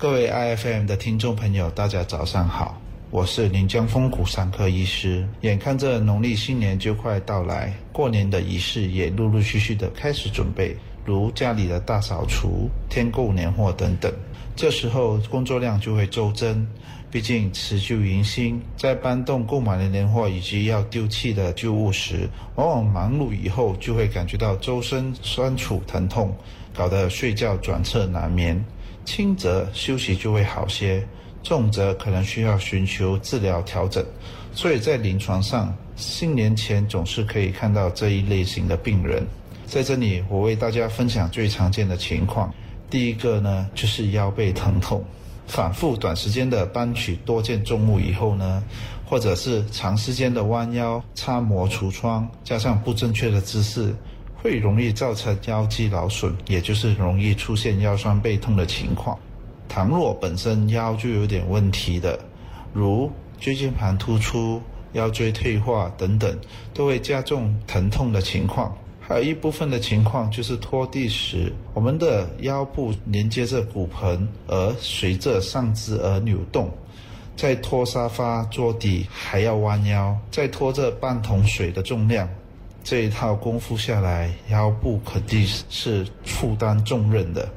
各位 IFM 的听众朋友，大家早上好，我是临江风骨伤科医师。眼看着农历新年就快到来，过年的仪式也陆陆续续的开始准备，如家里的大扫除、添购年货等等。这时候工作量就会骤增，毕竟辞旧迎新，在搬动购买的年货以及要丢弃的旧物时，往往忙碌以后就会感觉到周身酸楚疼痛，搞得睡觉转侧难眠。轻则休息就会好些，重则可能需要寻求治疗调整。所以在临床上，新年前总是可以看到这一类型的病人。在这里，我为大家分享最常见的情况。第一个呢，就是腰背疼痛，反复短时间的搬取多件重物以后呢，或者是长时间的弯腰、擦磨橱窗，加上不正确的姿势。会容易造成腰肌劳损，也就是容易出现腰酸背痛的情况。倘若本身腰就有点问题的，如椎间盘突出、腰椎退化等等，都会加重疼痛的情况。还有一部分的情况就是拖地时，我们的腰部连接着骨盆，而随着上肢而扭动，在拖沙发、桌底还要弯腰，再拖着半桶水的重量。这一套功夫下来，腰部肯定是负担重任的。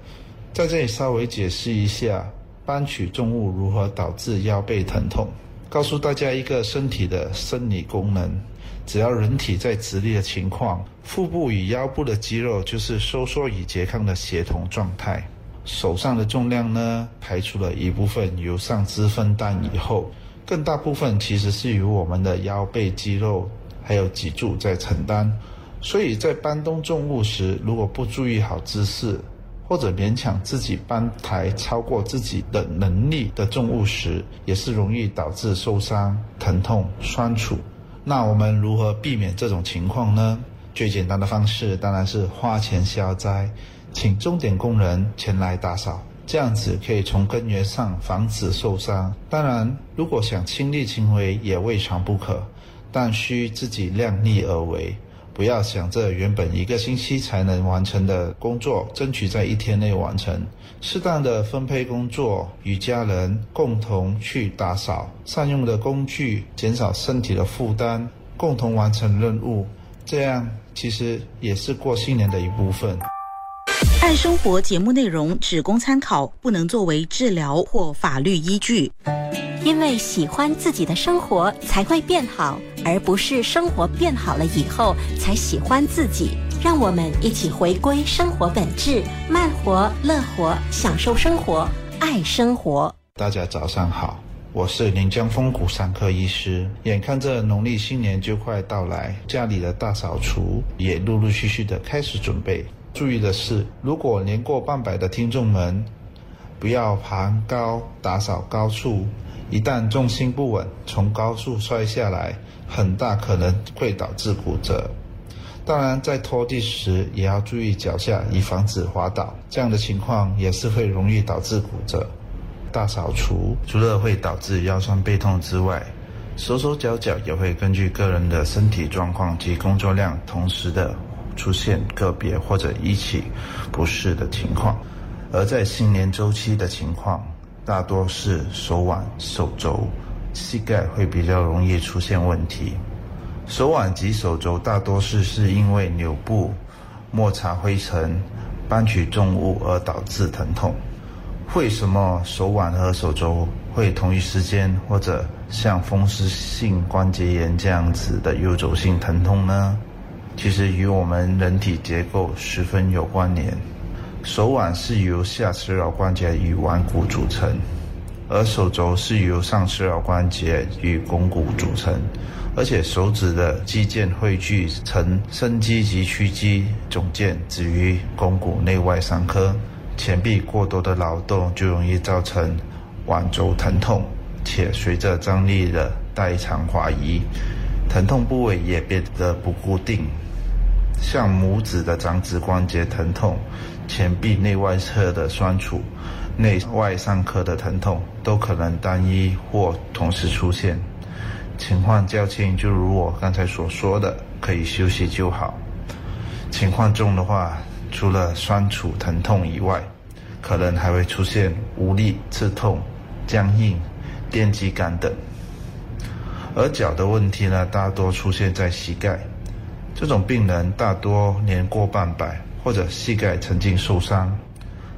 在这里稍微解释一下，搬取重物如何导致腰背疼痛。告诉大家一个身体的生理功能：只要人体在直立的情况，腹部与腰部的肌肉就是收缩与拮抗的协同状态。手上的重量呢，排除了一部分由上肢分担以后，更大部分其实是由我们的腰背肌肉。还有脊柱在承担，所以在搬动重物时，如果不注意好姿势，或者勉强自己搬抬超过自己的能力的重物时，也是容易导致受伤、疼痛、酸楚。那我们如何避免这种情况呢？最简单的方式当然是花钱消灾，请钟点工人前来打扫，这样子可以从根源上防止受伤。当然，如果想亲力亲为，也未尝不可。但需自己量力而为，不要想着原本一个星期才能完成的工作，争取在一天内完成。适当的分配工作，与家人共同去打扫，善用的工具，减少身体的负担，共同完成任务，这样其实也是过新年的一部分。爱生活节目内容只供参考，不能作为治疗或法律依据。因为喜欢自己的生活才会变好，而不是生活变好了以后才喜欢自己。让我们一起回归生活本质，慢活、乐活，享受生活，爱生活。大家早上好，我是临江风骨伤科医师。眼看着农历新年就快到来，家里的大扫除也陆陆续续的开始准备。注意的是，如果年过半百的听众们，不要爬高打扫高处。一旦重心不稳，从高处摔下来，很大可能会导致骨折。当然，在拖地时也要注意脚下，以防止滑倒。这样的情况也是会容易导致骨折。大扫除除了会导致腰酸背痛之外，手手脚脚也会根据个人的身体状况及工作量，同时的出现个别或者一起不适的情况。而在新年周期的情况。大多是手腕、手肘、膝盖会比较容易出现问题。手腕及手肘大多是是因为扭部、摩擦灰尘、搬取重物而导致疼痛。为什么手腕和手肘会同一时间或者像风湿性关节炎这样子的游走性疼痛呢？其实与我们人体结构十分有关联。手腕是由下齿桡关节与腕骨组成，而手肘是由上齿桡关节与肱骨组成，而且手指的肌腱汇聚成伸肌及屈肌总腱止于肱骨内外三髁。前臂过多的劳动就容易造成腕肘疼痛，且随着张力的代偿滑移，疼痛部位也变得不固定。像拇指的掌指关节疼痛。前臂内外侧的酸楚、内外上髁的疼痛，都可能单一或同时出现。情况较轻，就如我刚才所说的，可以休息就好。情况重的话，除了酸楚疼痛以外，可能还会出现无力、刺痛、僵硬、电击感等。而脚的问题呢，大多出现在膝盖。这种病人大多年过半百，或者膝盖曾经受伤，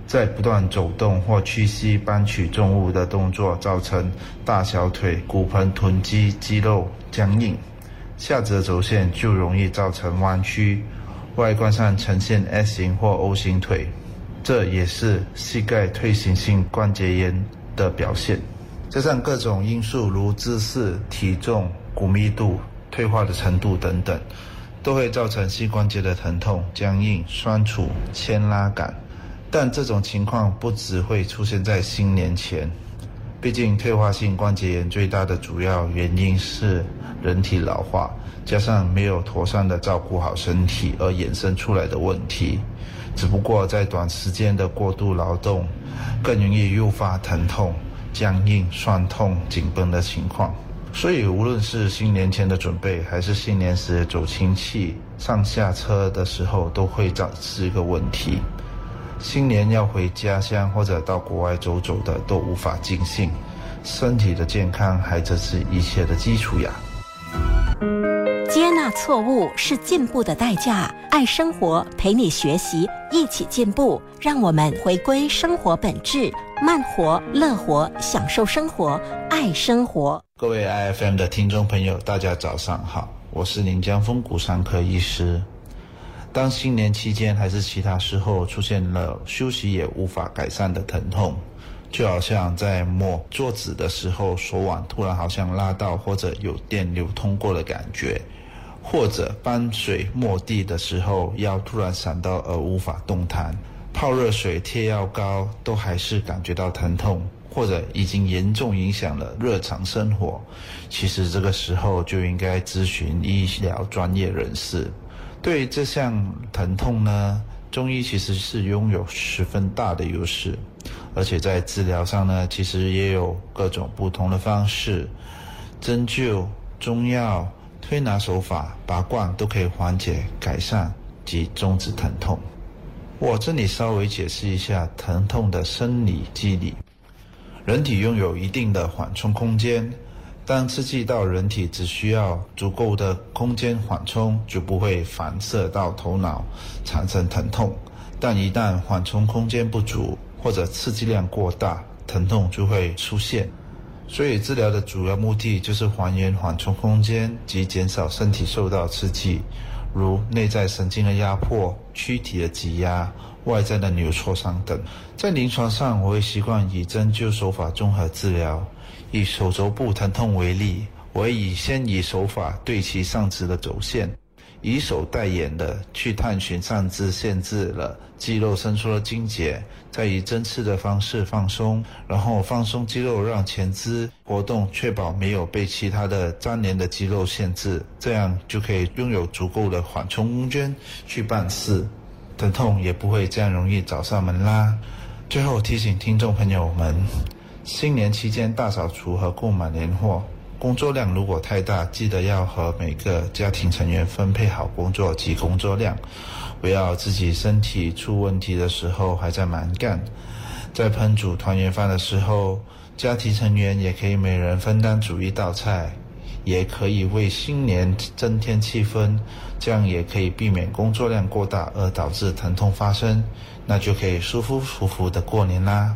在不断走动或屈膝搬取重物的动作，造成大小腿、骨盆、臀肌肌肉僵硬，下肢轴线就容易造成弯曲，外观上呈现 S 型或 O 型腿，这也是膝盖退行性关节炎的表现。加上各种因素，如姿势、体重、骨密度、退化的程度等等。都会造成膝关节的疼痛、僵硬、酸楚、牵拉感，但这种情况不只会出现在新年前，毕竟退化性关节炎最大的主要原因是人体老化，加上没有妥善的照顾好身体而衍生出来的问题。只不过在短时间的过度劳动，更容易诱发疼痛、僵硬、酸痛、紧绷的情况。所以，无论是新年前的准备，还是新年时走亲戚、上下车的时候，都会导致一个问题：新年要回家乡或者到国外走走的，都无法尽兴。身体的健康还这是一切的基础呀。接纳错误是进步的代价。爱生活，陪你学习，一起进步。让我们回归生活本质，慢活、乐活，享受生活，爱生活。各位 IFM 的听众朋友，大家早上好，我是临江风骨伤科医师。当新年期间还是其他时候出现了休息也无法改善的疼痛，就好像在摸桌子的时候，手腕突然好像拉到或者有电流通过的感觉。或者搬水抹地的时候，腰突然闪到而无法动弹；泡热水贴药膏都还是感觉到疼痛，或者已经严重影响了日常生活。其实这个时候就应该咨询医疗专业人士。对于这项疼痛呢，中医其实是拥有十分大的优势，而且在治疗上呢，其实也有各种不同的方式，针灸、中药。推拿手法、拔罐都可以缓解、改善及终止疼痛。我这里稍微解释一下疼痛的生理机理。人体拥有一定的缓冲空间，当刺激到人体只需要足够的空间缓冲，就不会反射到头脑产生疼痛。但一旦缓冲空间不足，或者刺激量过大，疼痛就会出现。所以治疗的主要目的就是还原缓冲空间及减少身体受到刺激，如内在神经的压迫、躯体的挤压、外在的扭挫伤等。在临床上，我会习惯以针灸手法综合治疗。以手肘部疼痛为例，我会以先以手法对齐上肢的轴线。以手代眼的去探寻上肢限制了肌肉伸出的筋结，再以针刺的方式放松，然后放松肌肉，让前肢活动，确保没有被其他的粘连的肌肉限制，这样就可以拥有足够的缓冲空间去办事，疼痛也不会这样容易找上门啦。最后提醒听众朋友们，新年期间大扫除和购买年货。工作量如果太大，记得要和每个家庭成员分配好工作及工作量，不要自己身体出问题的时候还在蛮干。在烹煮团圆饭的时候，家庭成员也可以每人分担煮一道菜，也可以为新年增添气氛，这样也可以避免工作量过大而导致疼痛发生，那就可以舒舒服服的过年啦。